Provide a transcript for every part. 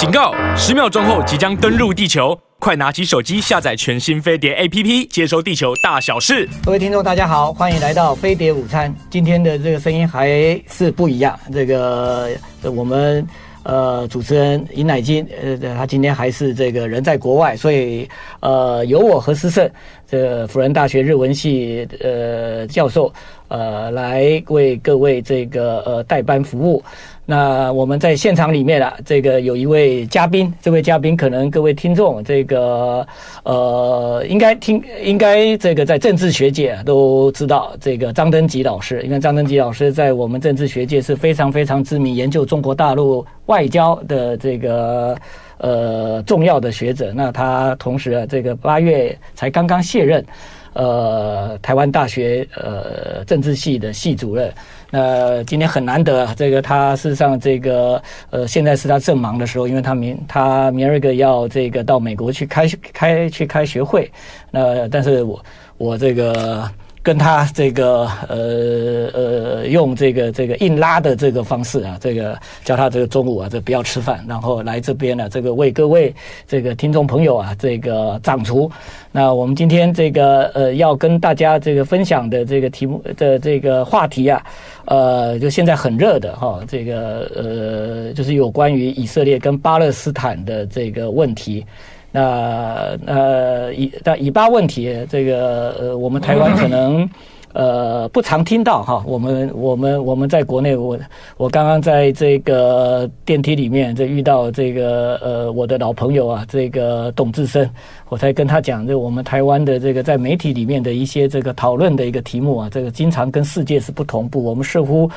警告！十秒钟后即将登陆地球，快拿起手机下载全新飞碟 APP，接收地球大小事。各位听众，大家好，欢迎来到飞碟午餐。今天的这个声音还是不一样。这个我们呃主持人尹乃金，呃，他今天还是这个人在国外，所以呃由我和思胜，这辅仁大学日文系呃教授呃来为各位这个呃代班服务。那我们在现场里面啊，这个有一位嘉宾，这位嘉宾可能各位听众这个呃应该听应该这个在政治学界都知道这个张登基老师，因为张登基老师在我们政治学界是非常非常知名，研究中国大陆外交的这个呃重要的学者。那他同时啊，这个八月才刚刚卸任呃台湾大学呃政治系的系主任。那今天很难得，这个他事实上这个呃，现在是他正忙的时候，因为他明他明儿个要这个到美国去开开去开学会，那但是我我这个。跟他这个呃呃用这个这个硬拉的这个方式啊，这个叫他这个中午啊，这不要吃饭，然后来这边呢，这个为各位这个听众朋友啊，这个掌厨。那我们今天这个呃要跟大家这个分享的这个题目的这个话题啊，呃，就现在很热的哈，这个呃就是有关于以色列跟巴勒斯坦的这个问题。那呃以那以巴问题，这个呃我们台湾可能呃不常听到哈。我们我们我们在国内，我我刚刚在这个电梯里面，就遇到这个呃我的老朋友啊，这个董志生，我才跟他讲，就我们台湾的这个在媒体里面的一些这个讨论的一个题目啊，这个经常跟世界是不同步，我们似乎。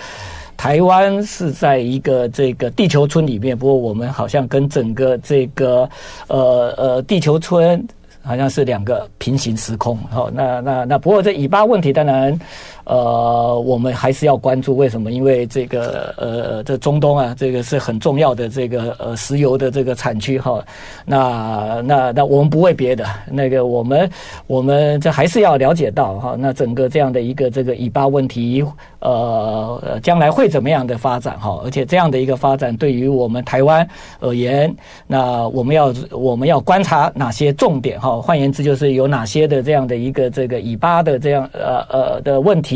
台湾是在一个这个地球村里面，不过我们好像跟整个这个呃呃地球村好像是两个平行时空。好，那那那不过这尾巴问题当然。呃，我们还是要关注，为什么？因为这个呃，这中东啊，这个是很重要的这个呃石油的这个产区哈。那那那我们不为别的，那个我们我们这还是要了解到哈。那整个这样的一个这个以巴问题，呃，将来会怎么样的发展哈？而且这样的一个发展对于我们台湾而言，那我们要我们要观察哪些重点哈？换言之，就是有哪些的这样的一个这个以巴的这样呃呃的问题。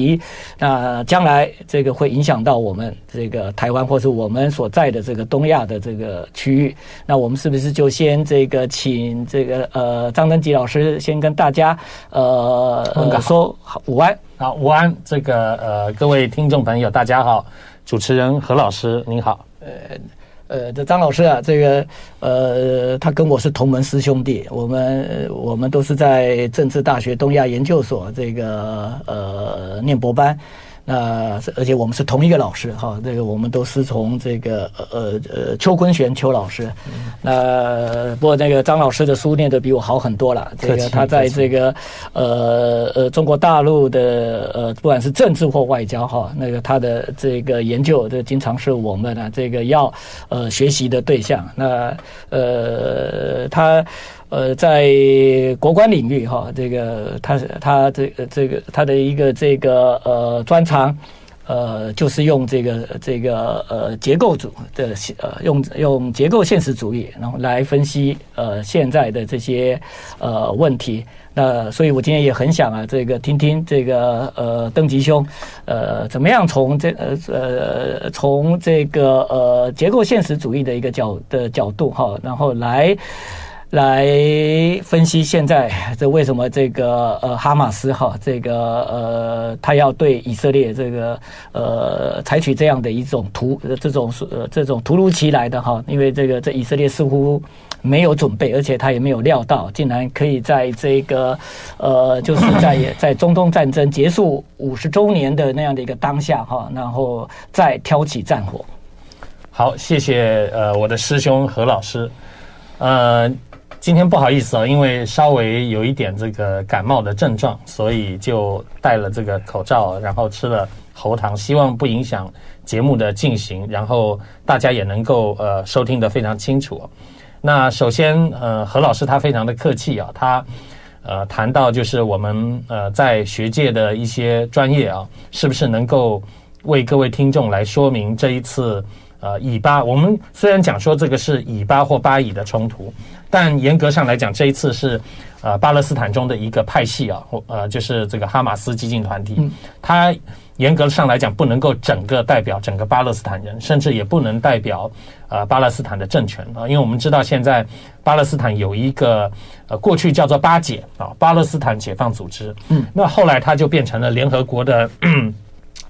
那将来这个会影响到我们这个台湾，或是我们所在的这个东亚的这个区域。那我们是不是就先这个请这个呃张登吉老师先跟大家呃说好午安啊午安，这个呃各位听众朋友大家好，主持人何老师您好，呃。呃，这张老师啊，这个呃，他跟我是同门师兄弟，我们我们都是在政治大学东亚研究所这个呃念博班。那而且我们是同一个老师哈，这个我们都师从这个呃呃邱坤玄邱老师。那不过那个张老师的书念的比我好很多了。这个他在这个呃呃中国大陆的呃不管是政治或外交哈，那个他的这个研究，这经常是我们啊这个要呃学习的对象。那呃他。呃，在国关领域哈，这个他他这个这个他的一个这个呃专长，呃，就是用这个这个呃结构主的呃用用结构现实主义，然后来分析呃现在的这些呃问题。那所以我今天也很想啊，这个听听这个呃登吉兄，呃怎么样从这呃呃从这个呃结构现实主义的一个角的角度哈，然后来。来分析现在这为什么这个呃哈马斯哈这个呃他要对以色列这个呃采取这样的一种突这种呃这种突如其来的哈，因为这个这以色列似乎没有准备，而且他也没有料到，竟然可以在这个呃就是在在中东战争结束五十周年的那样的一个当下哈，然后再挑起战火。好，谢谢呃我的师兄何老师，呃。今天不好意思啊，因为稍微有一点这个感冒的症状，所以就戴了这个口罩，然后吃了喉糖，希望不影响节目的进行，然后大家也能够呃收听得非常清楚。那首先呃何老师他非常的客气啊，他呃谈到就是我们呃在学界的一些专业啊，是不是能够为各位听众来说明这一次呃以巴。我们虽然讲说这个是以巴或巴以的冲突，但严格上来讲，这一次是呃巴勒斯坦中的一个派系啊，或呃就是这个哈马斯激进团体，它。严格上来讲，不能够整个代表整个巴勒斯坦人，甚至也不能代表呃巴勒斯坦的政权啊，因为我们知道现在巴勒斯坦有一个呃过去叫做巴解啊，巴勒斯坦解放组织，嗯，那后来它就变成了联合国的。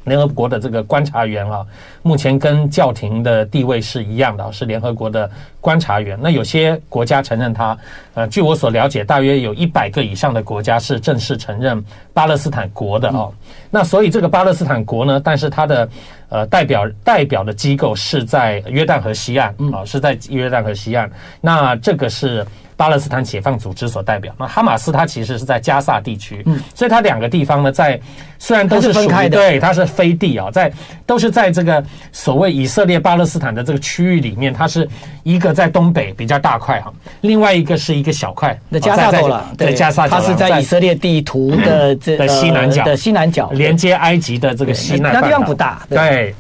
联合国的这个观察员啊，目前跟教廷的地位是一样的，是联合国的观察员。那有些国家承认他，呃，据我所了解，大约有一百个以上的国家是正式承认巴勒斯坦国的哦。那所以这个巴勒斯坦国呢，但是它的呃代表代表的机构是在约旦河西岸啊，是在约旦河西岸。那这个是。巴勒斯坦解放组织所代表，那哈马斯它其实是在加萨地区，嗯，所以它两个地方呢，在虽然都是分开的，对，它是飞地啊，在都是在这个所谓以色列巴勒斯坦的这个区域里面，它是一个在东北比较大块哈，另外一个是一个小块，那加萨走了，对，加萨，它是在以色列地图的这 的西南角的西南角，连接埃及的这个西南，那地方不大，对。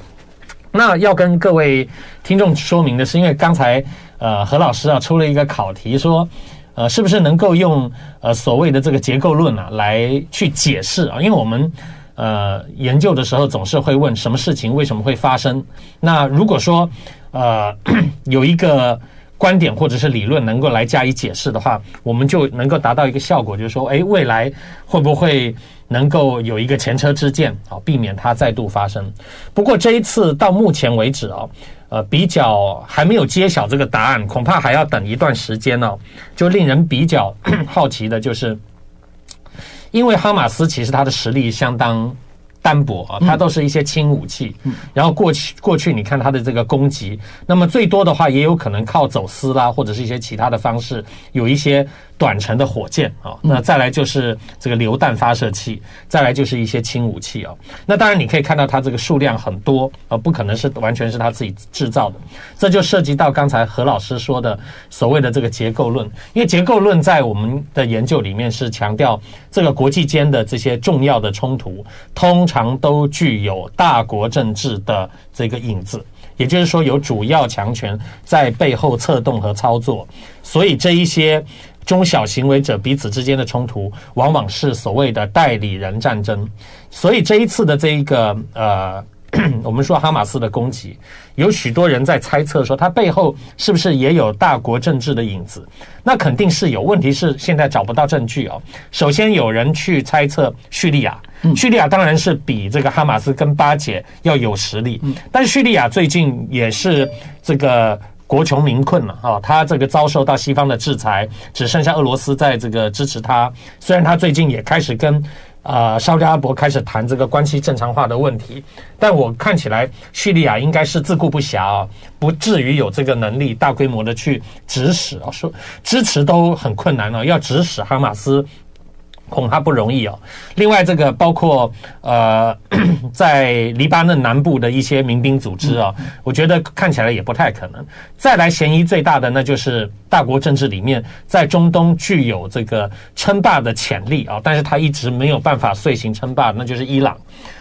那要跟各位听众说明的是，因为刚才。呃，何老师啊，出了一个考题，说，呃，是不是能够用呃所谓的这个结构论啊来去解释啊？因为我们呃研究的时候总是会问什么事情为什么会发生。那如果说呃有一个观点或者是理论能够来加以解释的话，我们就能够达到一个效果，就是说，哎，未来会不会能够有一个前车之鉴啊，避免它再度发生？不过这一次到目前为止啊。呃，比较还没有揭晓这个答案，恐怕还要等一段时间呢、哦。就令人比较好奇的就是，因为哈马斯其实他的实力相当单薄啊，它都是一些轻武器。然后过去过去你看它的这个攻击，那么最多的话也有可能靠走私啦，或者是一些其他的方式，有一些。短程的火箭啊，那再来就是这个榴弹发射器，再来就是一些轻武器啊。那当然你可以看到它这个数量很多，啊不可能是完全是他自己制造的。这就涉及到刚才何老师说的所谓的这个结构论，因为结构论在我们的研究里面是强调这个国际间的这些重要的冲突，通常都具有大国政治的这个影子，也就是说有主要强权在背后策动和操作，所以这一些。中小行为者彼此之间的冲突，往往是所谓的代理人战争。所以这一次的这一个呃，我们说哈马斯的攻击，有许多人在猜测说，它背后是不是也有大国政治的影子？那肯定是有。问题是现在找不到证据哦。首先有人去猜测叙利亚，叙利亚当然是比这个哈马斯跟巴解要有实力，但是叙利亚最近也是这个。国穷民困了啊！他这个遭受到西方的制裁，只剩下俄罗斯在这个支持他。虽然他最近也开始跟啊、呃、沙特阿拉伯开始谈这个关系正常化的问题，但我看起来叙利亚应该是自顾不暇啊，不至于有这个能力大规模的去指使啊，说支持都很困难了，要指使哈马斯。恐怕不容易哦。另外，这个包括呃，在黎巴嫩南部的一些民兵组织啊，我觉得看起来也不太可能。再来，嫌疑最大的那就是大国政治里面，在中东具有这个称霸的潜力啊，但是他一直没有办法遂行称霸，那就是伊朗。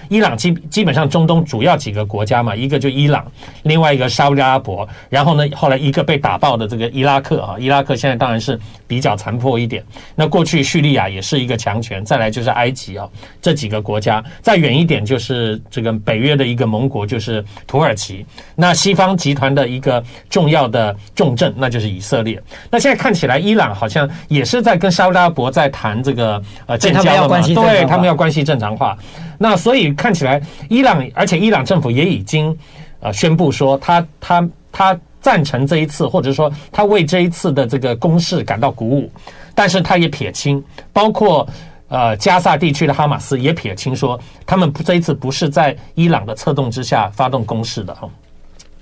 伊朗基基本上中东主要几个国家嘛，一个就伊朗，另外一个沙乌地阿拉伯，然后呢，后来一个被打爆的这个伊拉克啊，伊拉克现在当然是比较残破一点。那过去叙利亚也是一个强权，再来就是埃及啊，这几个国家，再远一点就是这个北约的一个盟国就是土耳其。那西方集团的一个重要的重镇那就是以色列。那现在看起来，伊朗好像也是在跟沙乌地阿拉伯在谈这个呃建交嘛，对他们要关系正常化。那所以看起来，伊朗，而且伊朗政府也已经呃宣布说他，他他赞成这一次，或者说他为这一次的这个攻势感到鼓舞，但是他也撇清，包括呃加萨地区的哈马斯也撇清说，他们这一次不是在伊朗的策动之下发动攻势的哈。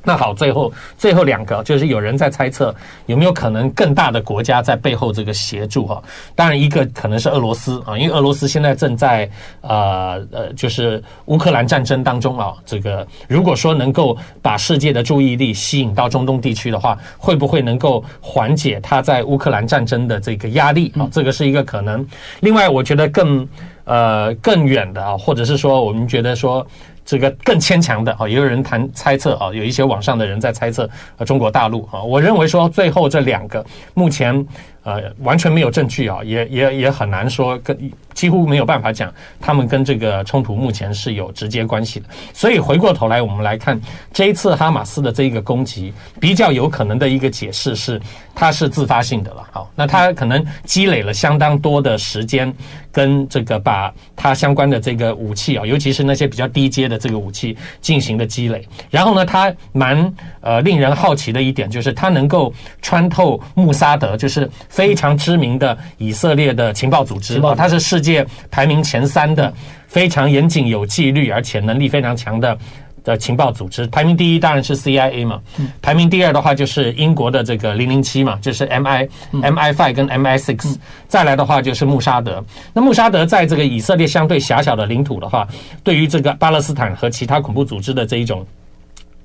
那好，最后最后两个就是有人在猜测有没有可能更大的国家在背后这个协助哈。当然，一个可能是俄罗斯啊，因为俄罗斯现在正在呃呃，就是乌克兰战争当中啊。这个如果说能够把世界的注意力吸引到中东地区的话，会不会能够缓解他在乌克兰战争的这个压力啊？这个是一个可能。另外，我觉得更呃更远的啊，或者是说我们觉得说。这个更牵强的啊，也有人谈猜测啊，有一些网上的人在猜测呃中国大陆啊，我认为说最后这两个目前呃完全没有证据啊，也也也很难说跟几乎没有办法讲他们跟这个冲突目前是有直接关系的。所以回过头来我们来看这一次哈马斯的这一个攻击，比较有可能的一个解释是它是自发性的了。好，那它可能积累了相当多的时间跟这个把它相关的这个武器啊，尤其是那些比较低阶的。这个武器进行的积累，然后呢，它蛮呃令人好奇的一点就是，它能够穿透穆萨德，就是非常知名的以色列的情报组织啊，它是世界排名前三的，非常严谨有纪律，而且能力非常强的。的情报组织排名第一当然是 CIA 嘛，排名第二的话就是英国的这个零零七嘛，就是 MI MI five 跟 MI six，再来的话就是穆沙德。那穆沙德在这个以色列相对狭小的领土的话，对于这个巴勒斯坦和其他恐怖组织的这一种。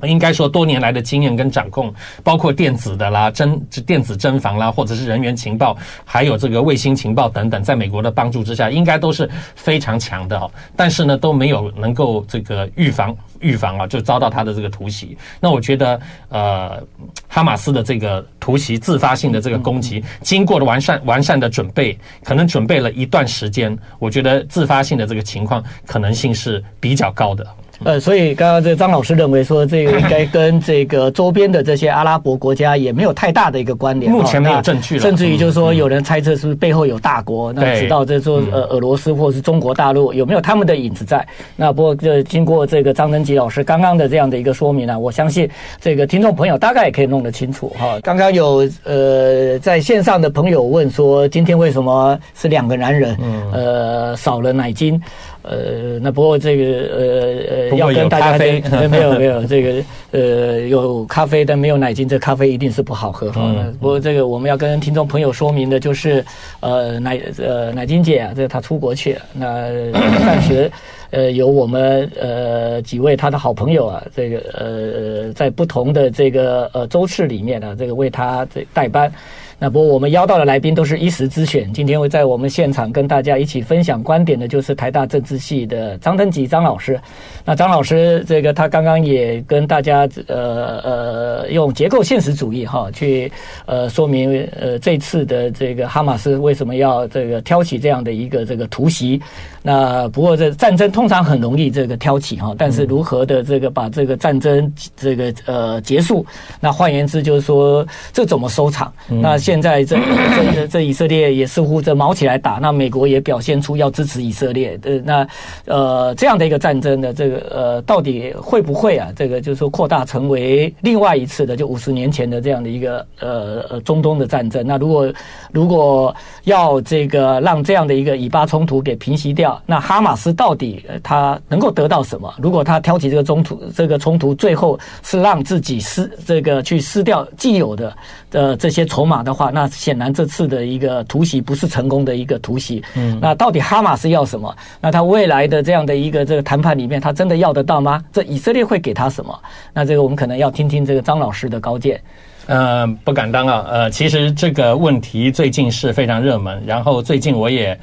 应该说，多年来的经验跟掌控，包括电子的啦、侦电子侦防啦，或者是人员情报，还有这个卫星情报等等，在美国的帮助之下，应该都是非常强的哦。但是呢，都没有能够这个预防预防啊，就遭到他的这个突袭。那我觉得，呃，哈马斯的这个突袭、自发性的这个攻击，经过了完善完善的准备，可能准备了一段时间，我觉得自发性的这个情况可能性是比较高的。呃，所以刚刚这张老师认为说，这个应该 跟这个周边的这些阿拉伯国家也没有太大的一个关联。目前没有证据了，甚至于就是说，有人猜测是不是背后有大国，那知道就是说呃俄罗斯或者是中国大陆有没有他们的影子在？那不过这经过这个张登吉老师刚刚的这样的一个说明呢，我相信这个听众朋友大概也可以弄得清楚哈。刚刚有呃在线上的朋友问说，今天为什么是两个男人？呃，少了奶金。呃，那不过这个呃呃，要跟大家没有没有没有这个呃有咖啡但没有奶精，这咖啡一定是不好喝哈。嗯、不过这个我们要跟听众朋友说明的就是，呃奶呃奶精姐啊，这个她出国去了，那暂时呃有我们呃几位她的好朋友啊，这个呃在不同的这个呃州市里面呢、啊，这个为她这代班。那不过我们邀到的来宾都是一时之选，今天会在我们现场跟大家一起分享观点的，就是台大政治系的张登吉张老师。那张老师这个他刚刚也跟大家呃呃用结构现实主义哈去呃说明呃这次的这个哈马斯为什么要这个挑起这样的一个这个突袭。那不过这战争通常很容易这个挑起哈，但是如何的这个把这个战争这个呃结束，那换言之就是说这怎么收场？那。现在这 这这以色列也似乎这卯起来打，那美国也表现出要支持以色列的那呃这样的一个战争的这个呃到底会不会啊？这个就是说扩大成为另外一次的就五十年前的这样的一个呃呃中东的战争。那如果如果要这个让这样的一个以巴冲突给平息掉，那哈马斯到底他能够得到什么？如果他挑起这个冲突，这个冲突最后是让自己失这个去失掉既有的呃这些筹码的话。话那显然这次的一个突袭不是成功的一个突袭。嗯，那到底哈马斯要什么？那他未来的这样的一个这个谈判里面，他真的要得到吗？这以色列会给他什么？那这个我们可能要听听这个张老师的高见。呃，不敢当啊。呃，其实这个问题最近是非常热门。然后最近我也。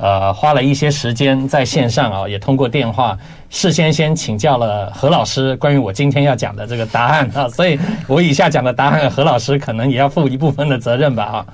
呃，花了一些时间在线上啊，也通过电话事先先请教了何老师关于我今天要讲的这个答案啊，所以我以下讲的答案，何老师可能也要负一部分的责任吧啊，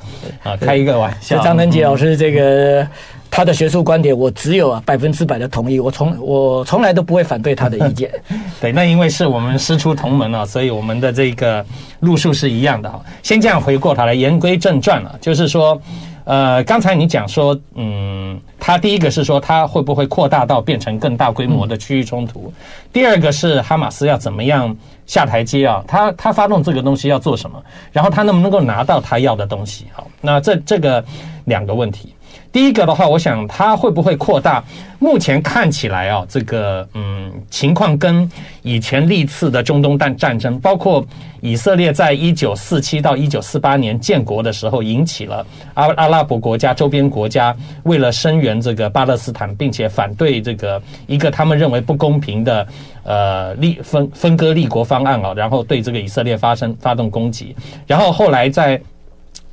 啊，开一个玩笑。张登杰老师这个他的学术观点，我只有啊百分之百的同意，我从我从来都不会反对他的意见。对，那因为是我们师出同门啊，所以我们的这个路数是一样的哈。先这样回过头来，言归正传了，就是说。呃，刚才你讲说，嗯，他第一个是说他会不会扩大到变成更大规模的区域冲突，第二个是哈马斯要怎么样下台阶啊？他他发动这个东西要做什么？然后他能不能够拿到他要的东西？好，那这这个两个问题。第一个的话，我想它会不会扩大？目前看起来啊，这个嗯情况跟以前历次的中东战战争，包括以色列在一九四七到一九四八年建国的时候，引起了阿阿拉伯国家周边国家为了声援这个巴勒斯坦，并且反对这个一个他们认为不公平的呃立分分割立国方案啊，然后对这个以色列发生发动攻击，然后后来在。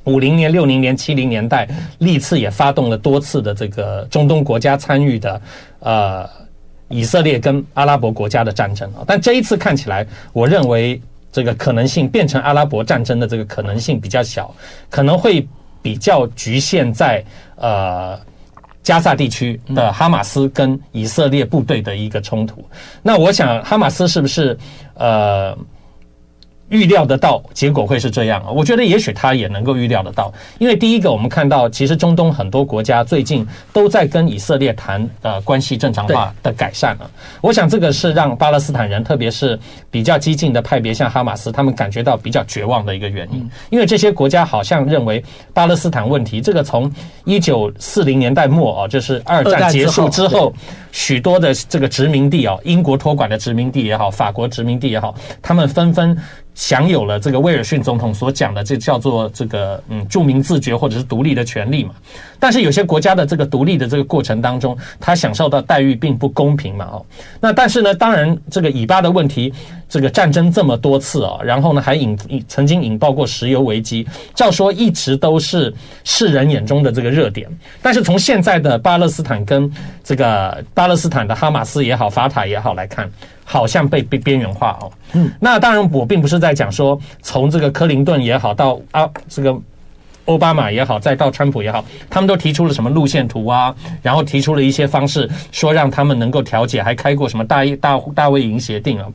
五零年、六零年、七零年代，历次也发动了多次的这个中东国家参与的，呃，以色列跟阿拉伯国家的战争啊。但这一次看起来，我认为这个可能性变成阿拉伯战争的这个可能性比较小，可能会比较局限在呃。加萨地区的哈马斯跟以色列部队的一个冲突，那我想哈马斯是不是呃？预料得到结果会是这样啊？我觉得也许他也能够预料得到，因为第一个我们看到，其实中东很多国家最近都在跟以色列谈呃关系正常化的改善了。我想这个是让巴勒斯坦人，特别是比较激进的派别，像哈马斯，他们感觉到比较绝望的一个原因。因为这些国家好像认为巴勒斯坦问题，这个从一九四零年代末啊，就是二战结束之后，许多的这个殖民地啊，英国托管的殖民地也好，法国殖民地也好，他们纷纷。享有了这个威尔逊总统所讲的这叫做这个嗯著名自觉或者是独立的权利嘛，但是有些国家的这个独立的这个过程当中，他享受到待遇并不公平嘛哦，那但是呢，当然这个以巴的问题，这个战争这么多次啊，然后呢还引曾经引爆过石油危机，照说一直都是世人眼中的这个热点，但是从现在的巴勒斯坦跟这个巴勒斯坦的哈马斯也好，法塔也好来看。好像被被边缘化哦，嗯，那当然我并不是在讲说从这个克林顿也好到啊这个奥巴马也好再到川普也好，他们都提出了什么路线图啊，然后提出了一些方式，说让他们能够调解，还开过什么大大大卫营协定啊。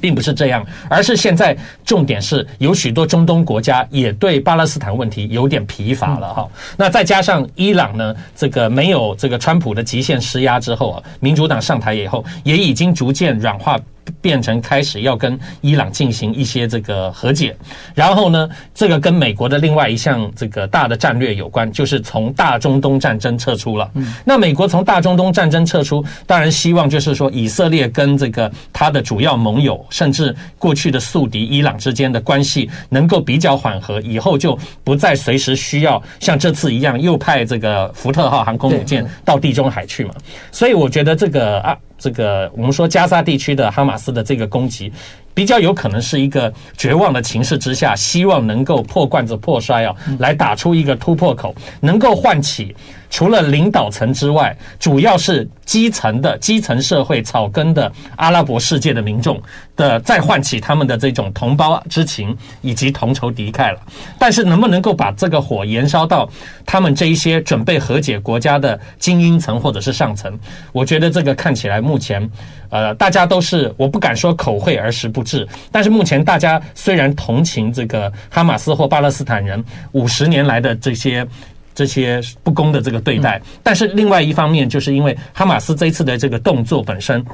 并不是这样，而是现在重点是有许多中东国家也对巴勒斯坦问题有点疲乏了哈。那再加上伊朗呢，这个没有这个川普的极限施压之后啊，民主党上台以后，也已经逐渐软化。变成开始要跟伊朗进行一些这个和解，然后呢，这个跟美国的另外一项这个大的战略有关，就是从大中东战争撤出了。那美国从大中东战争撤出，当然希望就是说以色列跟这个他的主要盟友，甚至过去的宿敌伊朗之间的关系能够比较缓和，以后就不再随时需要像这次一样又派这个福特号航空母舰到地中海去嘛。所以我觉得这个啊。这个我们说加沙地区的哈马斯的这个攻击，比较有可能是一个绝望的情势之下，希望能够破罐子破摔啊，来打出一个突破口，能够唤起。除了领导层之外，主要是基层的基层社会草根的阿拉伯世界的民众的，再唤起他们的这种同胞之情以及同仇敌忾了。但是能不能够把这个火延烧到他们这一些准备和解国家的精英层或者是上层？我觉得这个看起来目前，呃，大家都是我不敢说口惠而实不至，但是目前大家虽然同情这个哈马斯或巴勒斯坦人五十年来的这些。这些不公的这个对待，但是另外一方面，就是因为哈马斯这一次的这个动作本身。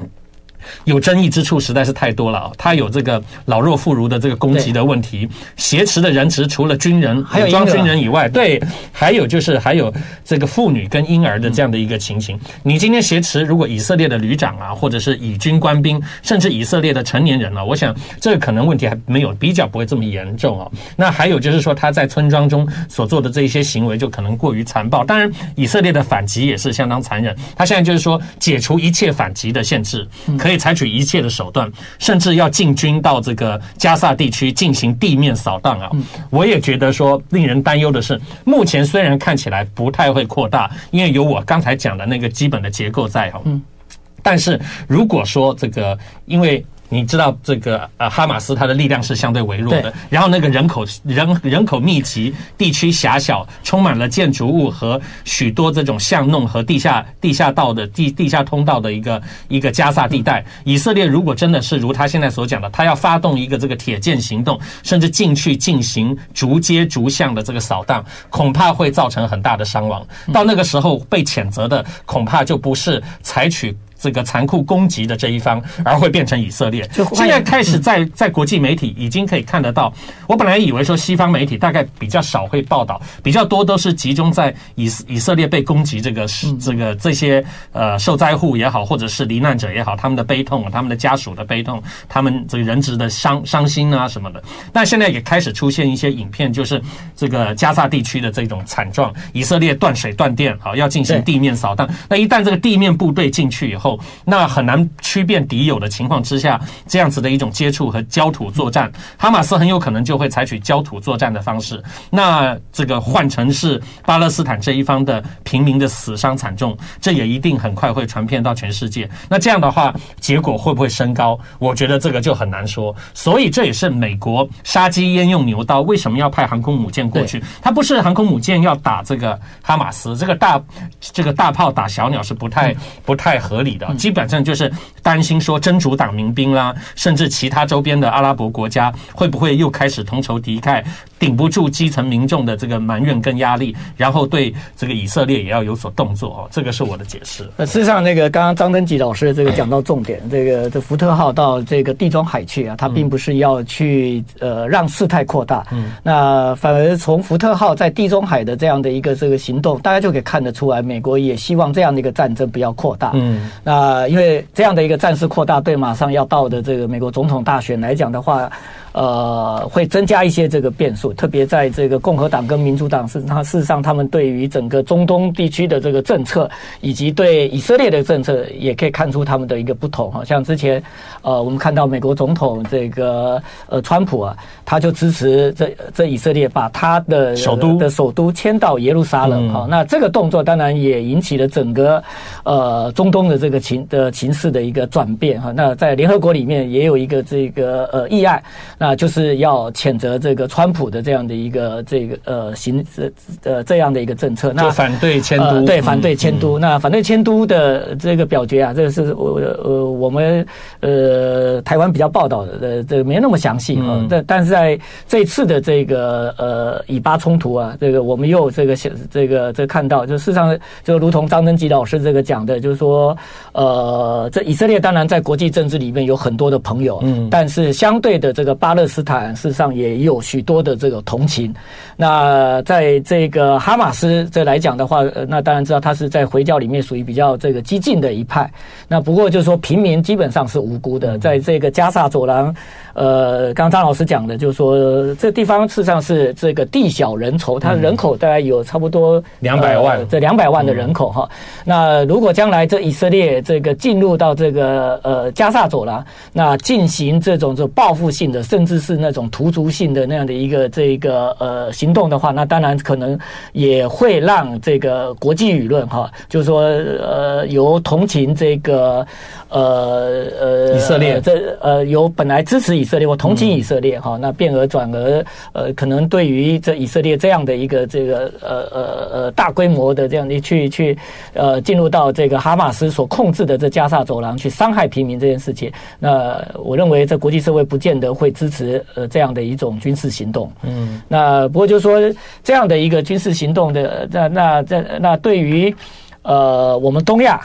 有争议之处实在是太多了啊！他有这个老弱妇孺的这个攻击的问题，挟持的人质除了军人、还有装军人以外，对，还有就是还有这个妇女跟婴儿的这样的一个情形。你今天挟持，如果以色列的旅长啊，或者是以军官兵，甚至以色列的成年人啊，我想这个可能问题还没有比较不会这么严重啊。那还有就是说他在村庄中所做的这一些行为，就可能过于残暴。当然，以色列的反击也是相当残忍。他现在就是说解除一切反击的限制，可。可以采取一切的手段，甚至要进军到这个加萨地区进行地面扫荡啊！我也觉得说，令人担忧的是，目前虽然看起来不太会扩大，因为有我刚才讲的那个基本的结构在哦，但是如果说这个因为。你知道这个呃，哈马斯它的力量是相对微弱的，然后那个人口人人口密集、地区狭小、充满了建筑物和许多这种巷弄和地下地下道的地地下通道的一个一个加萨地带。以色列如果真的是如他现在所讲的，他要发动一个这个铁剑行动，甚至进去进行逐街逐巷的这个扫荡，恐怕会造成很大的伤亡。到那个时候被谴责的恐怕就不是采取。这个残酷攻击的这一方，而会变成以色列。现在开始在在国际媒体已经可以看得到。我本来以为说西方媒体大概比较少会报道，比较多都是集中在以以色列被攻击这个是这个这些呃受灾户也好，或者是罹难者也好，他们的悲痛，他们的家属的悲痛，他们这个人质的伤伤心啊什么的。但现在也开始出现一些影片，就是这个加萨地区的这种惨状，以色列断水断电，好要进行地面扫荡。那一旦这个地面部队进去以后，后，那很难区辨敌友的情况之下，这样子的一种接触和焦土作战，哈马斯很有可能就会采取焦土作战的方式。那这个换成是巴勒斯坦这一方的平民的死伤惨重，这也一定很快会传遍到全世界。那这样的话，结果会不会升高？我觉得这个就很难说。所以这也是美国杀鸡焉用牛刀，为什么要派航空母舰过去？它不是航空母舰要打这个哈马斯，这个大这个大炮打小鸟是不太不太合理基本上就是担心说真主党民兵啦，甚至其他周边的阿拉伯国家会不会又开始同仇敌忾，顶不住基层民众的这个埋怨跟压力，然后对这个以色列也要有所动作哦。这个是我的解释。那事实上，那个刚刚张登吉老师这个讲到重点，这个这福特号到这个地中海去啊，它并不是要去呃让事态扩大，嗯，那反而从福特号在地中海的这样的一个这个行动，大家就可以看得出来，美国也希望这样的一个战争不要扩大，嗯，那因为这样的一个战事扩大，对马上要到的这个美国总统大选来讲的话。呃，会增加一些这个变数，特别在这个共和党跟民主党是，它事实上他们对于整个中东地区的这个政策，以及对以色列的政策，也可以看出他们的一个不同。哈，像之前，呃，我们看到美国总统这个呃川普啊，他就支持这这以色列把他的首都的首都迁到耶路撒冷。哈，那这个动作当然也引起了整个呃中东的这个情的情势的一个转变。哈，那在联合国里面也有一个这个呃议案。那就是要谴责这个川普的这样的一个这个呃行这呃这样的一个政策，那反对迁都，呃、对反对迁都。嗯、那反对迁都的这个表决啊，这个是我呃我们呃台湾比较报道的，呃这个没那么详细啊。但、嗯、但是在这次的这个呃以巴冲突啊，这个我们又这个这个这个、看到，就事实上就如同张登基老师这个讲的，就是说呃这以色列当然在国际政治里面有很多的朋友，嗯，但是相对的这个巴巴勒斯坦事实上也有许多的这个同情。那在这个哈马斯这来讲的话，那当然知道他是在回教里面属于比较这个激进的一派。那不过就是说平民基本上是无辜的，在这个加萨走廊。呃，刚刚张老师讲的，就是说这地方事实上是这个地小人稠，它人口大概有差不多两百万，这两百万的人口哈。那如果将来这以色列这个进入到这个呃加萨走廊，那进行这种这报复性的，甚至是那种屠族性的那样的一个这个呃行动的话，那当然可能也会让这个国际舆论哈，就是说呃由同情这个呃呃以色列这呃由本来支持。以色列，或同情以色列哈，那变而转而呃，可能对于这以色列这样的一个这个呃呃呃大规模的这样的去去呃进入到这个哈马斯所控制的这加萨走廊去伤害平民这件事情，那我认为这国际社会不见得会支持呃这样的一种军事行动。嗯，那不过就是说这样的一个军事行动的那那这那对于呃我们东亚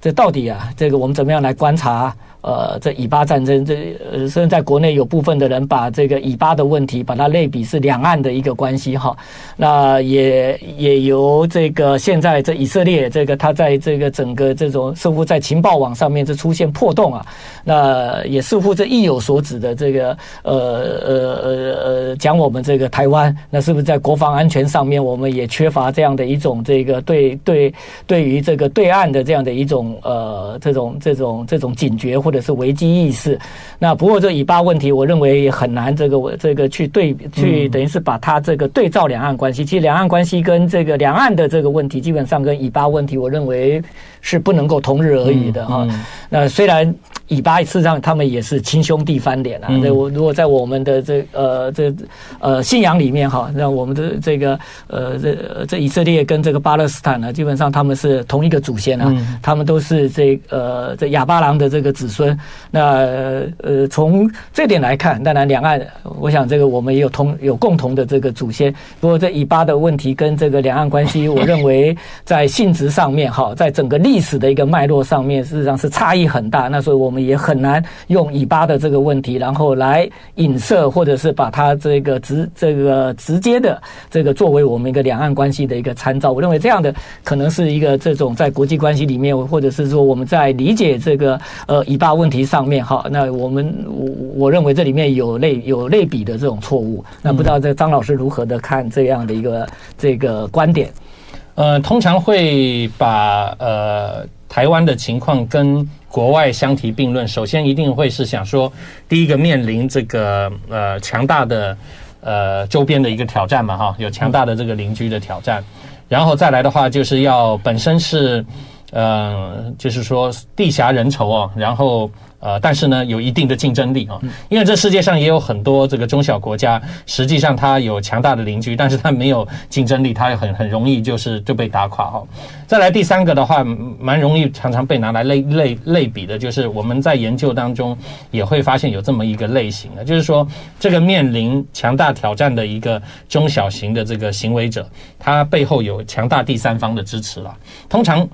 这到底啊这个我们怎么样来观察？呃，这以巴战争，这呃，甚至在国内有部分的人把这个以巴的问题，把它类比是两岸的一个关系哈。那也也由这个现在这以色列这个他在这个整个这种似乎在情报网上面这出现破洞啊，那也似乎这意有所指的这个呃呃呃呃讲我们这个台湾，那是不是在国防安全上面我们也缺乏这样的一种这个对对对于这个对岸的这样的一种呃这种这种这种警觉或者。是危机意识，那不过这以巴问题，我认为也很难这个我这个去对去等于是把它这个对照两岸关系。其实两岸关系跟这个两岸的这个问题，基本上跟以巴问题，我认为是不能够同日而语的哈。那虽然。以巴事实上，他们也是亲兄弟翻脸啊！这我如果在我们的这呃这呃信仰里面哈，那我们的这个呃这这以色列跟这个巴勒斯坦呢，基本上他们是同一个祖先啊，他们都是这呃这亚巴郎的这个子孙。那呃从这点来看，当然两岸，我想这个我们也有同有共同的这个祖先。不过这以巴的问题跟这个两岸关系，我认为在性质上面哈，在整个历历史的一个脉络上面，事实上是差异很大。那所以我们。也很难用以巴的这个问题，然后来影射，或者是把它这个直这个直接的这个作为我们一个两岸关系的一个参照。我认为这样的可能是一个这种在国际关系里面，或者是说我们在理解这个呃以巴问题上面哈，那我们我我认为这里面有类有类比的这种错误。那不知道这张老师如何的看这样的一个这个观点？呃，通常会把呃。台湾的情况跟国外相提并论，首先一定会是想说，第一个面临这个呃强大的呃周边的一个挑战嘛，哈，有强大的这个邻居的挑战，然后再来的话，就是要本身是呃，就是说地狭人稠哦，然后。呃，但是呢，有一定的竞争力啊，因为这世界上也有很多这个中小国家，实际上它有强大的邻居，但是它没有竞争力，它也很很容易就是就被打垮哈。再来第三个的话，蛮容易常常被拿来类类 类比的，就是我们在研究当中也会发现有这么一个类型的，就是说这个面临强大挑战的一个中小型的这个行为者，他背后有强大第三方的支持了。通常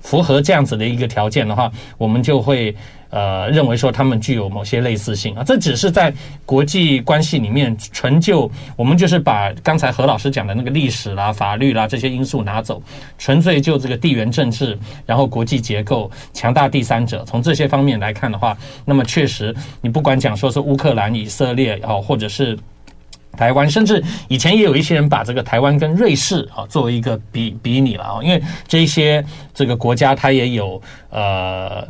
符合这样子的一个条件的话，我们就会。呃，认为说他们具有某些类似性啊，这只是在国际关系里面纯就我们就是把刚才何老师讲的那个历史啦、法律啦这些因素拿走，纯粹就这个地缘政治，然后国际结构、强大第三者，从这些方面来看的话，那么确实你不管讲说是乌克兰、以色列啊，或者是台湾，甚至以前也有一些人把这个台湾跟瑞士啊作为一个比比拟了啊，因为这些这个国家它也有呃。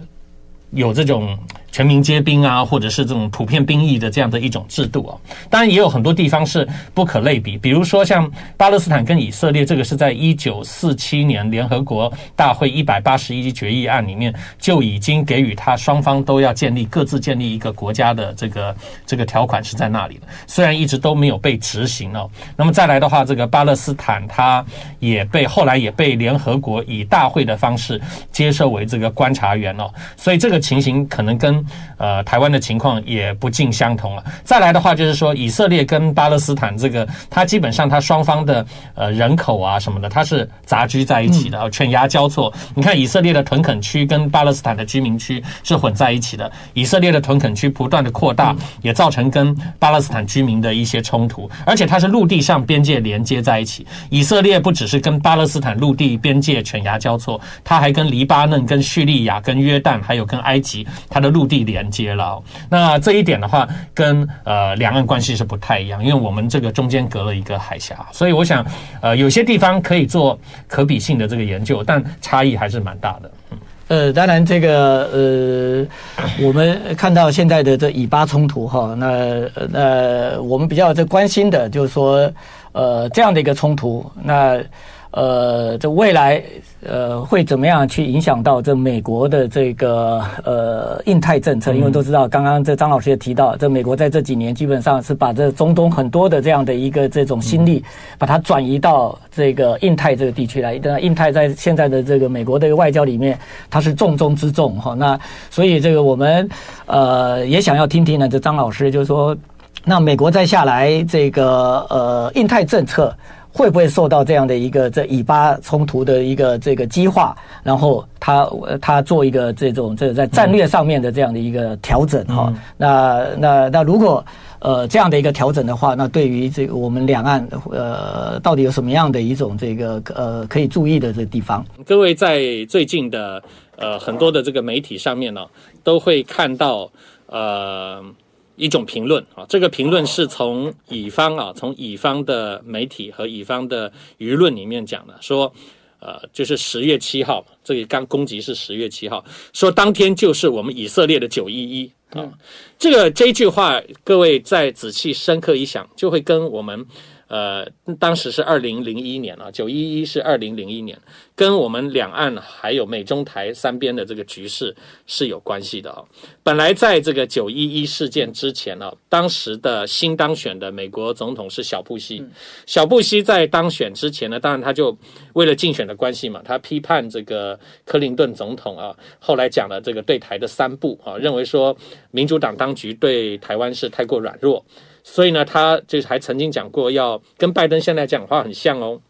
有这种全民皆兵啊，或者是这种普遍兵役的这样的一种制度啊，当然也有很多地方是不可类比，比如说像巴勒斯坦跟以色列，这个是在一九四七年联合国大会一百八十一决议案里面就已经给予他双方都要建立各自建立一个国家的这个这个条款是在那里的，虽然一直都没有被执行哦。那么再来的话，这个巴勒斯坦他也被后来也被联合国以大会的方式接受为这个观察员哦，所以这个情形可能跟。呃，台湾的情况也不尽相同了。再来的话，就是说以色列跟巴勒斯坦这个，它基本上它双方的呃人口啊什么的，它是杂居在一起的，犬牙交错。你看以色列的屯垦区跟巴勒斯坦的居民区是混在一起的，以色列的屯垦区不断的扩大，也造成跟巴勒斯坦居民的一些冲突，而且它是陆地上边界连接在一起。以色列不只是跟巴勒斯坦陆地边界犬牙交错，它还跟黎巴嫩、跟叙利亚、跟约旦，还有跟埃及，它的陆地连。连接了，那这一点的话，跟呃两岸关系是不太一样，因为我们这个中间隔了一个海峡，所以我想，呃，有些地方可以做可比性的这个研究，但差异还是蛮大的。嗯，呃，当然这个呃，我们看到现在的这以巴冲突哈，那那我们比较这关心的就是说，呃，这样的一个冲突，那。呃，这未来呃会怎么样去影响到这美国的这个呃印太政策？因为都知道，刚刚这张老师也提到，这美国在这几年基本上是把这中东很多的这样的一个这种心力，把它转移到这个印太这个地区来。那印太在现在的这个美国的外交里面，它是重中之重哈。那所以这个我们呃也想要听听呢，这张老师就是说，那美国再下来这个呃印太政策。会不会受到这样的一个这以巴冲突的一个这个激化，然后他他做一个这种这个在战略上面的这样的一个调整哈、嗯？那那那如果呃这样的一个调整的话，那对于这个我们两岸呃到底有什么样的一种这个呃可以注意的这个地方？各位在最近的呃很多的这个媒体上面呢、哦，都会看到呃。一种评论啊，这个评论是从乙方啊，从乙方的媒体和乙方的舆论里面讲的，说，呃，就是十月七号，这个刚攻击是十月七号，说当天就是我们以色列的九一一啊，这个这句话，各位再仔细深刻一想，就会跟我们。呃，当时是二零零一年啊，九一一是二零零一年，跟我们两岸还有美中台三边的这个局势是有关系的啊。本来在这个九一一事件之前呢，当时的新当选的美国总统是小布希。小布希在当选之前呢，当然他就为了竞选的关系嘛，他批判这个克林顿总统啊，后来讲了这个对台的三不啊，认为说民主党当局对台湾是太过软弱。所以呢，他就还曾经讲过，要跟拜登现在讲话很像哦。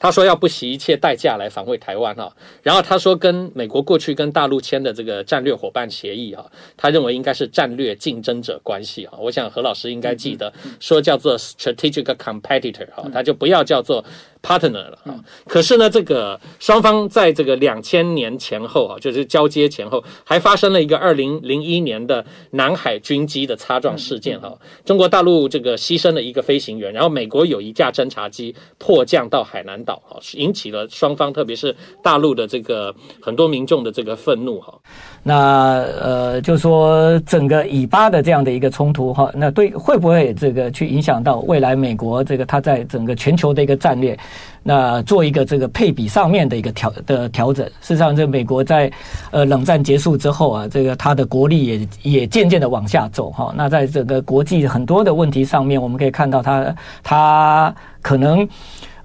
他说要不惜一切代价来防卫台湾哈，然后他说跟美国过去跟大陆签的这个战略伙伴协议啊，他认为应该是战略竞争者关系哈。我想何老师应该记得，说叫做 strategic competitor 哈，他就不要叫做。Partner 了啊，可是呢，这个双方在这个两千年前后啊，就是交接前后，还发生了一个二零零一年的南海军机的擦撞事件哈。中国大陆这个牺牲了一个飞行员，然后美国有一架侦察机迫降到海南岛岛啊，引起了双方，特别是大陆的这个很多民众的这个愤怒哈。那呃，就说整个以巴的这样的一个冲突哈，那对会不会这个去影响到未来美国这个它在整个全球的一个战略？那做一个这个配比上面的一个调的调整。事实上，这美国在呃冷战结束之后啊，这个它的国力也也渐渐的往下走哈。那在整个国际很多的问题上面，我们可以看到它它可能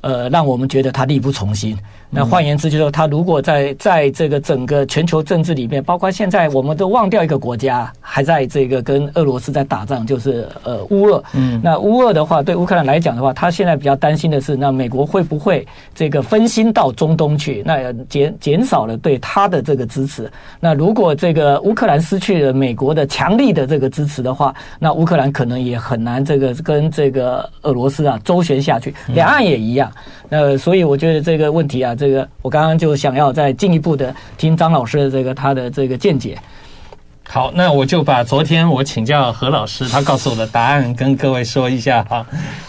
呃让我们觉得它力不从心。那换言之，就是说，他如果在在这个整个全球政治里面，包括现在我们都忘掉一个国家，还在这个跟俄罗斯在打仗，就是呃乌俄。嗯，那乌俄的话，对乌克兰来讲的话，他现在比较担心的是，那美国会不会这个分心到中东去？那减减少了对他的这个支持。那如果这个乌克兰失去了美国的强力的这个支持的话，那乌克兰可能也很难这个跟这个俄罗斯啊周旋下去。两岸也一样。那所以我觉得这个问题啊。这个我刚刚就想要再进一步的听张老师的这个他的这个见解。好，那我就把昨天我请教何老师，他告诉我的答案跟各位说一下哈。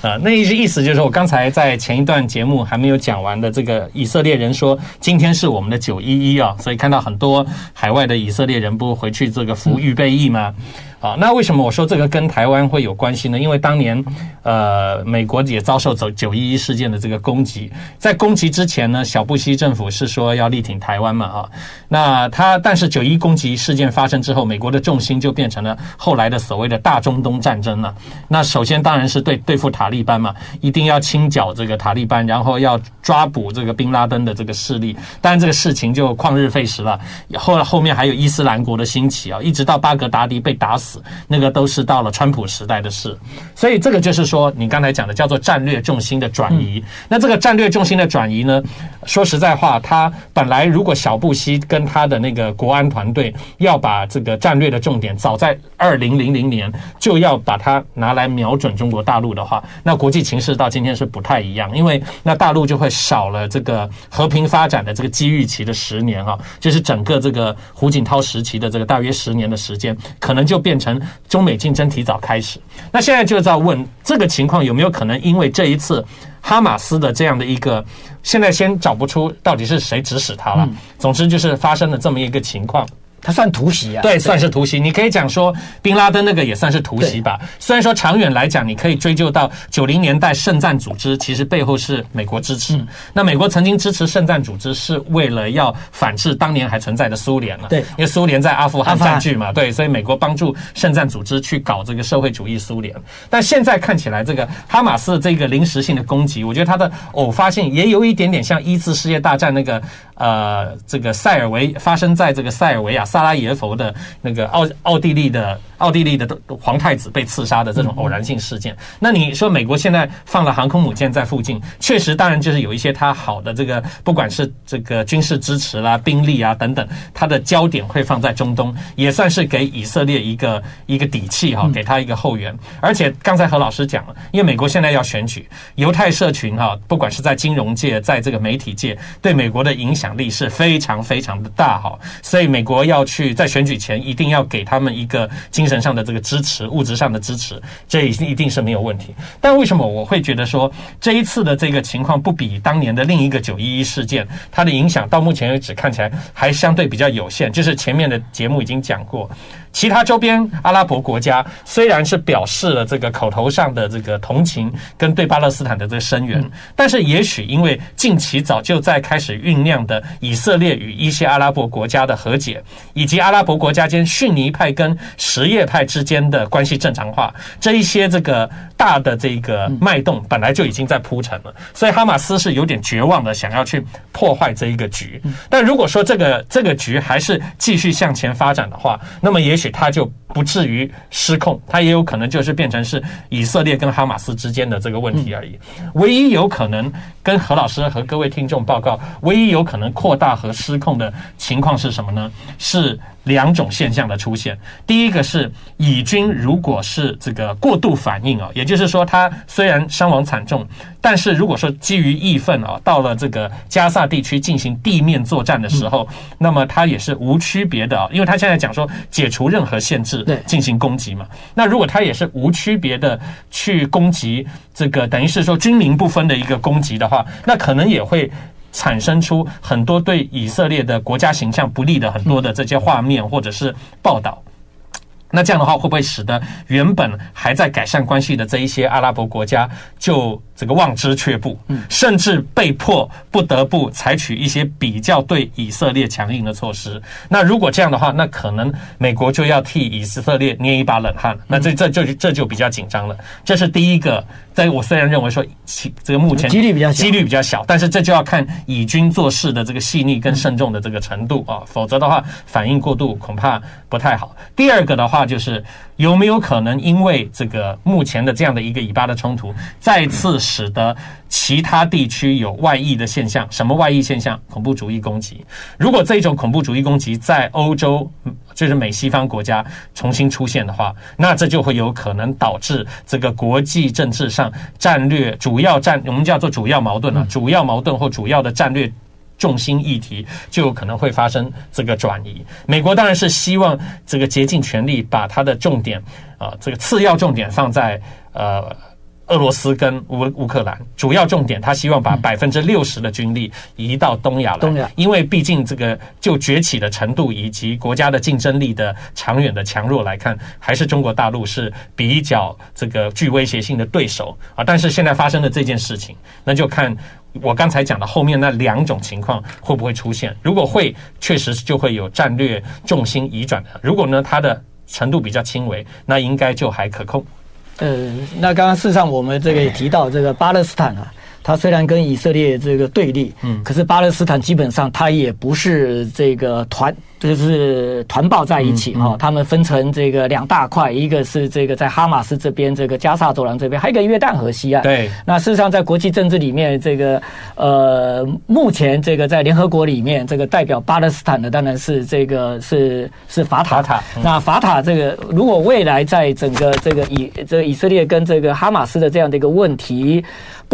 啊，那意思意思就是我刚才在前一段节目还没有讲完的这个以色列人说今天是我们的九一一啊，所以看到很多海外的以色列人不回去这个服预备役吗？啊，那为什么我说这个跟台湾会有关系呢？因为当年，呃，美国也遭受走九一一事件的这个攻击，在攻击之前呢，小布希政府是说要力挺台湾嘛，啊，那他但是九一攻击事件发生之后，美国的重心就变成了后来的所谓的大中东战争了。那首先当然是对对付塔利班嘛，一定要清剿这个塔利班，然后要抓捕这个宾拉登的这个势力。当然这个事情就旷日费时了，后来后面还有伊斯兰国的兴起啊，一直到巴格达迪被打死。那个都是到了川普时代的事，所以这个就是说，你刚才讲的叫做战略重心的转移。那这个战略重心的转移呢，说实在话，他本来如果小布希跟他的那个国安团队要把这个战略的重点，早在二零零零年就要把它拿来瞄准中国大陆的话，那国际情势到今天是不太一样，因为那大陆就会少了这个和平发展的这个机遇期的十年啊，就是整个这个胡锦涛时期的这个大约十年的时间，可能就变成。中美竞争提早开始，那现在就在问这个情况有没有可能因为这一次哈马斯的这样的一个，现在先找不出到底是谁指使他了。总之就是发生了这么一个情况。他算突袭啊？对，算是突袭。你可以讲说，宾拉登那个也算是突袭吧。虽然说长远来讲，你可以追究到九零年代圣战组织，其实背后是美国支持。那美国曾经支持圣战组织，是为了要反制当年还存在的苏联了。对，因为苏联在阿富汗占据嘛，对，所以美国帮助圣战组织去搞这个社会主义苏联。但现在看起来，这个哈马斯这个临时性的攻击，我觉得它的偶发性也有一点点像一次世界大战那个呃，这个塞尔维发生在这个塞尔维亚。萨拉耶夫的那个奥奥地利的奥地利的皇太子被刺杀的这种偶然性事件，那你说美国现在放了航空母舰在附近，确实当然就是有一些它好的这个，不管是这个军事支持啦、兵力啊等等，它的焦点会放在中东，也算是给以色列一个一个底气哈，给他一个后援。而且刚才何老师讲了，因为美国现在要选举，犹太社群哈，不管是在金融界，在这个媒体界，对美国的影响力是非常非常的大哈，所以美国要。去在选举前一定要给他们一个精神上的这个支持，物质上的支持，这一一定是没有问题。但为什么我会觉得说这一次的这个情况不比当年的另一个九一一事件，它的影响到目前为止看起来还相对比较有限？就是前面的节目已经讲过。其他周边阿拉伯国家虽然是表示了这个口头上的这个同情跟对巴勒斯坦的这个声援，但是也许因为近期早就在开始酝酿的以色列与一些阿拉伯国家的和解，以及阿拉伯国家间逊尼派跟什叶派之间的关系正常化，这一些这个大的这个脉动本来就已经在铺陈了，所以哈马斯是有点绝望的想要去破坏这一个局。但如果说这个这个局还是继续向前发展的话，那么也许。他就不至于失控，他也有可能就是变成是以色列跟哈马斯之间的这个问题而已。唯一有可能跟何老师和各位听众报告，唯一有可能扩大和失控的情况是什么呢？是两种现象的出现。第一个是以军如果是这个过度反应啊，也就是说，他虽然伤亡惨重，但是如果说基于义愤啊，到了这个加萨地区进行地面作战的时候，那么他也是无区别的啊，因为他现在讲说解除任何限制，进行攻击嘛。那如果他也是无区别的去攻击这个，等于是说军民不分的一个攻击的话，那可能也会。产生出很多对以色列的国家形象不利的很多的这些画面或者是报道，那这样的话会不会使得原本还在改善关系的这一些阿拉伯国家就这个望之却步，甚至被迫不得不采取一些比较对以色列强硬的措施？那如果这样的话，那可能美国就要替以色列捏一把冷汗，那这这就这就比较紧张了。这是第一个。在我虽然认为说，其这个目前几率比较几率比较小，但是这就要看以军做事的这个细腻跟慎重的这个程度啊，否则的话反应过度恐怕不太好。第二个的话就是有没有可能因为这个目前的这样的一个以巴的冲突，再次使得其他地区有外溢的现象？什么外溢现象？恐怖主义攻击。如果这种恐怖主义攻击在欧洲，就是美西方国家重新出现的话，那这就会有可能导致这个国际政治上战略主要战，我们叫做主要矛盾啊，主要矛盾或主要的战略重心议题就有可能会发生这个转移。美国当然是希望这个竭尽全力把它的重点啊，这个次要重点放在呃。俄罗斯跟乌乌克兰主要重点，他希望把百分之六十的军力移到东亚来，东亚，因为毕竟这个就崛起的程度以及国家的竞争力的长远的强弱来看，还是中国大陆是比较这个具威胁性的对手啊。但是现在发生的这件事情，那就看我刚才讲的后面那两种情况会不会出现。如果会，确实就会有战略重心移转的；如果呢，它的程度比较轻微，那应该就还可控。呃，那刚刚事实上我们这个也提到这个巴勒斯坦啊，它虽然跟以色列这个对立，嗯，可是巴勒斯坦基本上他也不是这个团。就是团抱在一起哈、嗯嗯，他们分成这个两大块，一个是这个在哈马斯这边，这个加萨走廊这边，还有一个约旦河西岸。对，那事实上在国际政治里面，这个呃，目前这个在联合国里面，这个代表巴勒斯坦的当然是这个是是法塔。法塔。嗯、那法塔这个，如果未来在整个这个以这个以色列跟这个哈马斯的这样的一个问题，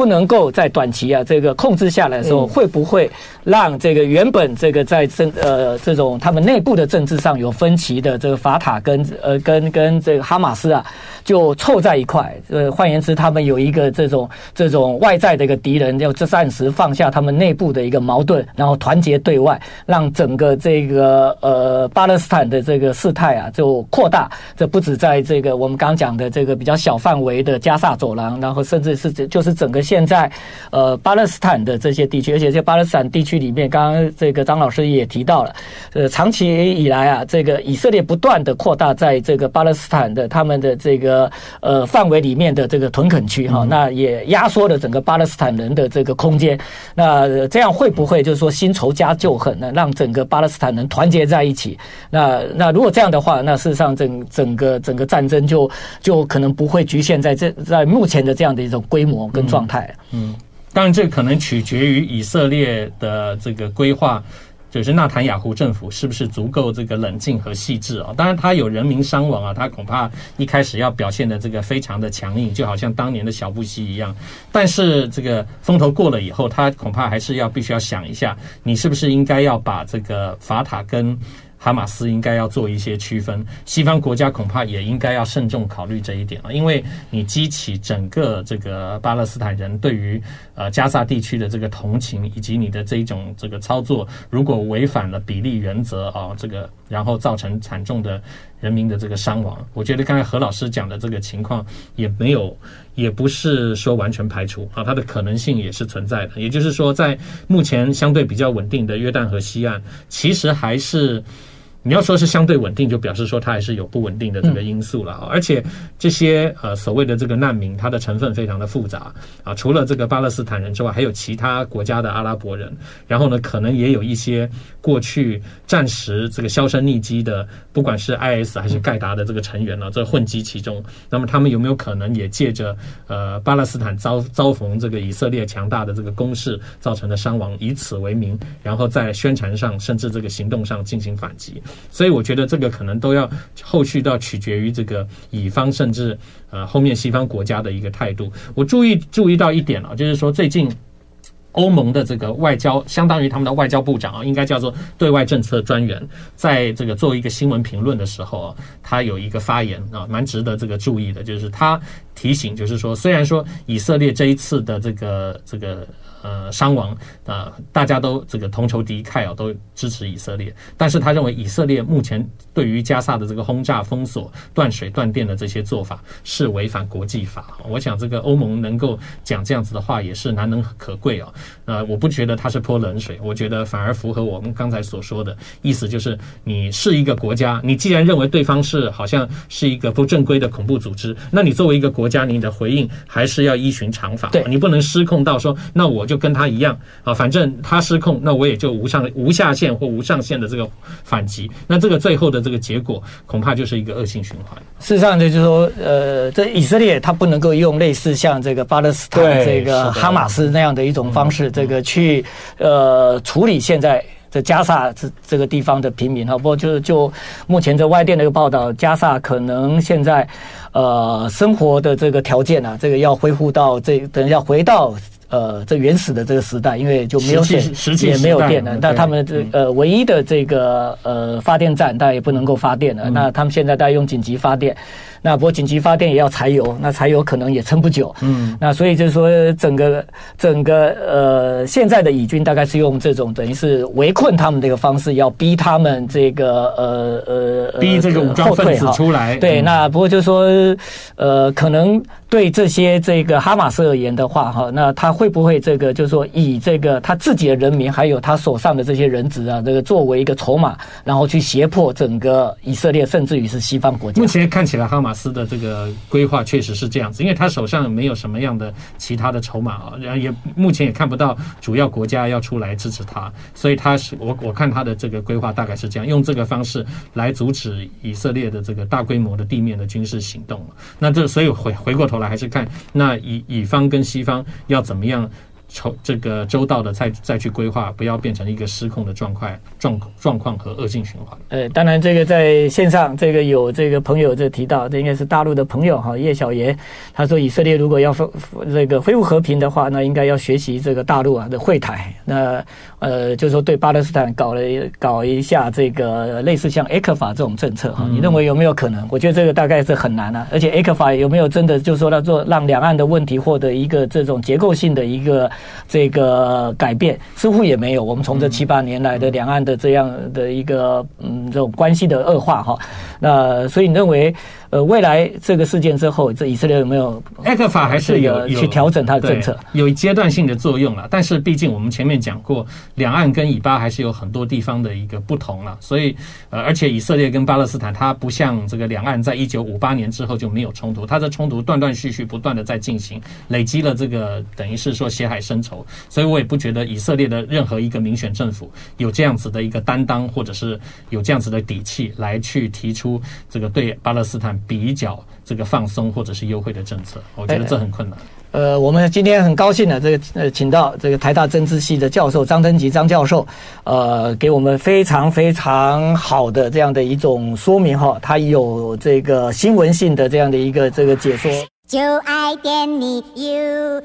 不能够在短期啊这个控制下来的时候，嗯、会不会让这个原本这个在政呃这种他们。内部的政治上有分歧的这个法塔跟呃跟跟这个哈马斯啊，就凑在一块。呃，换言之，他们有一个这种这种外在的一个敌人，要暂时放下他们内部的一个矛盾，然后团结对外，让整个这个呃巴勒斯坦的这个事态啊就扩大。这不止在这个我们刚讲的这个比较小范围的加萨走廊，然后甚至是就是整个现在呃巴勒斯坦的这些地区，而且这巴勒斯坦地区里面，刚刚这个张老师也提到了，呃长。长期以来啊，这个以色列不断的扩大在这个巴勒斯坦的他们的这个呃范围里面的这个屯垦区哈，那也压缩了整个巴勒斯坦人的这个空间。那这样会不会就是说新仇加旧恨呢？让整个巴勒斯坦人团结在一起？那那如果这样的话，那事实上整整个整个战争就就可能不会局限在这在目前的这样的一种规模跟状态。嗯，当然这可能取决于以色列的这个规划。就是纳坦雅胡政府是不是足够这个冷静和细致啊？当然，他有人民伤亡啊，他恐怕一开始要表现的这个非常的强硬，就好像当年的小布希一样。但是这个风头过了以后，他恐怕还是要必须要想一下，你是不是应该要把这个法塔跟。哈马斯应该要做一些区分，西方国家恐怕也应该要慎重考虑这一点啊，因为你激起整个这个巴勒斯坦人对于呃加萨地区的这个同情，以及你的这一种这个操作，如果违反了比例原则啊，这个然后造成惨重的人民的这个伤亡，我觉得刚才何老师讲的这个情况也没有，也不是说完全排除啊，它的可能性也是存在的。也就是说，在目前相对比较稳定的约旦河西岸，其实还是。你要说是相对稳定，就表示说它还是有不稳定的这个因素了啊。而且这些呃所谓的这个难民，它的成分非常的复杂啊。除了这个巴勒斯坦人之外，还有其他国家的阿拉伯人。然后呢，可能也有一些过去暂时这个销声匿迹的，不管是 IS 还是盖达的这个成员呢，这混迹其中。那么他们有没有可能也借着呃巴勒斯坦遭遭逢这个以色列强大的这个攻势造成的伤亡，以此为名，然后在宣传上甚至这个行动上进行反击？所以我觉得这个可能都要后续都要取决于这个乙方甚至呃后面西方国家的一个态度。我注意注意到一点啊，就是说最近。欧盟的这个外交，相当于他们的外交部长啊，应该叫做对外政策专员，在这个做一个新闻评论的时候啊，他有一个发言啊，蛮值得这个注意的，就是他提醒，就是说，虽然说以色列这一次的这个这个。呃，伤亡啊、呃，大家都这个同仇敌忾啊，都支持以色列。但是他认为以色列目前对于加萨的这个轰炸、封锁、断水断电的这些做法是违反国际法。我想这个欧盟能够讲这样子的话，也是难能可贵啊。呃，我不觉得他是泼冷水，我觉得反而符合我们刚才所说的意思，就是你是一个国家，你既然认为对方是好像是一个不正规的恐怖组织，那你作为一个国家，你的回应还是要依循常法，对，你不能失控到说那我。就跟他一样啊，反正他失控，那我也就无上无下限或无上限的这个反击，那这个最后的这个结果恐怕就是一个恶性循环。事实上，就是说，呃，这以色列他不能够用类似像这个巴勒斯坦这个哈马斯那样的一种方式，这个去呃处理现在这加萨这这个地方的平民哈。不过就是就目前这外电的一个报道，加萨可能现在呃生活的这个条件啊，这个要恢复到这等一下回到。呃，这原始的这个时代，因为就没有电，也没有电了。那他们这呃唯一的这个呃发电站，大家也不能够发电了。嗯、那他们现在大家用紧急发电。那不过紧急发电也要柴油，那柴油可能也撑不久。嗯，那所以就是说，整个整个呃，现在的以军大概是用这种等于是围困他们这个方式，要逼他们这个呃呃逼这个武装分子出来。对，那不过就是说，呃，可能对这些这个哈马斯而言的话，哈，那他会不会这个就是说以这个他自己的人民还有他手上的这些人质啊，这个作为一个筹码，然后去胁迫整个以色列，甚至于是西方国家？目前看起来哈马。马斯的这个规划确实是这样子，因为他手上没有什么样的其他的筹码啊，然后也目前也看不到主要国家要出来支持他，所以他是我我看他的这个规划大概是这样，用这个方式来阻止以色列的这个大规模的地面的军事行动。那这所以回回过头来还是看那以以方跟西方要怎么样。筹这个周到的再再去规划，不要变成一个失控的状况状状况和恶性循环。呃，当然这个在线上这个有这个朋友这提到，这应该是大陆的朋友哈叶小爷，他说以色列如果要恢这个恢复和平的话，那应该要学习这个大陆啊的会台，那呃就是说对巴勒斯坦搞了搞一下这个类似像 A 克法这种政策哈，你认为有没有可能？我觉得这个大概是很难啊，而且 A 克法有没有真的就是说要做让两岸的问题获得一个这种结构性的一个。这个改变似乎也没有。我们从这七八年来的两岸的这样的一个嗯这种关系的恶化哈，那所以你认为呃未来这个事件之后，这以色列有没有埃克法还是有去调整它的政策？有阶段性的作用了。但是毕竟我们前面讲过，两岸跟以巴还是有很多地方的一个不同了。所以呃，而且以色列跟巴勒斯坦，它不像这个两岸在一九五八年之后就没有冲突，它的冲突断断续续不断的在进行，累积了这个等于是说血海深仇。所以我也不觉得以色列的任何一个民选政府有这样子的一个担当，或者是有这样子的底气来去提出这个对巴勒斯坦比较这个放松或者是优惠的政策。我觉得这很困难。呃，我们今天很高兴的这个呃，请到这个台大政治系的教授张登吉张教授，呃，给我们非常非常好的这样的一种说明哈，他有这个新闻性的这样的一个这个解说。就爱点你 UFO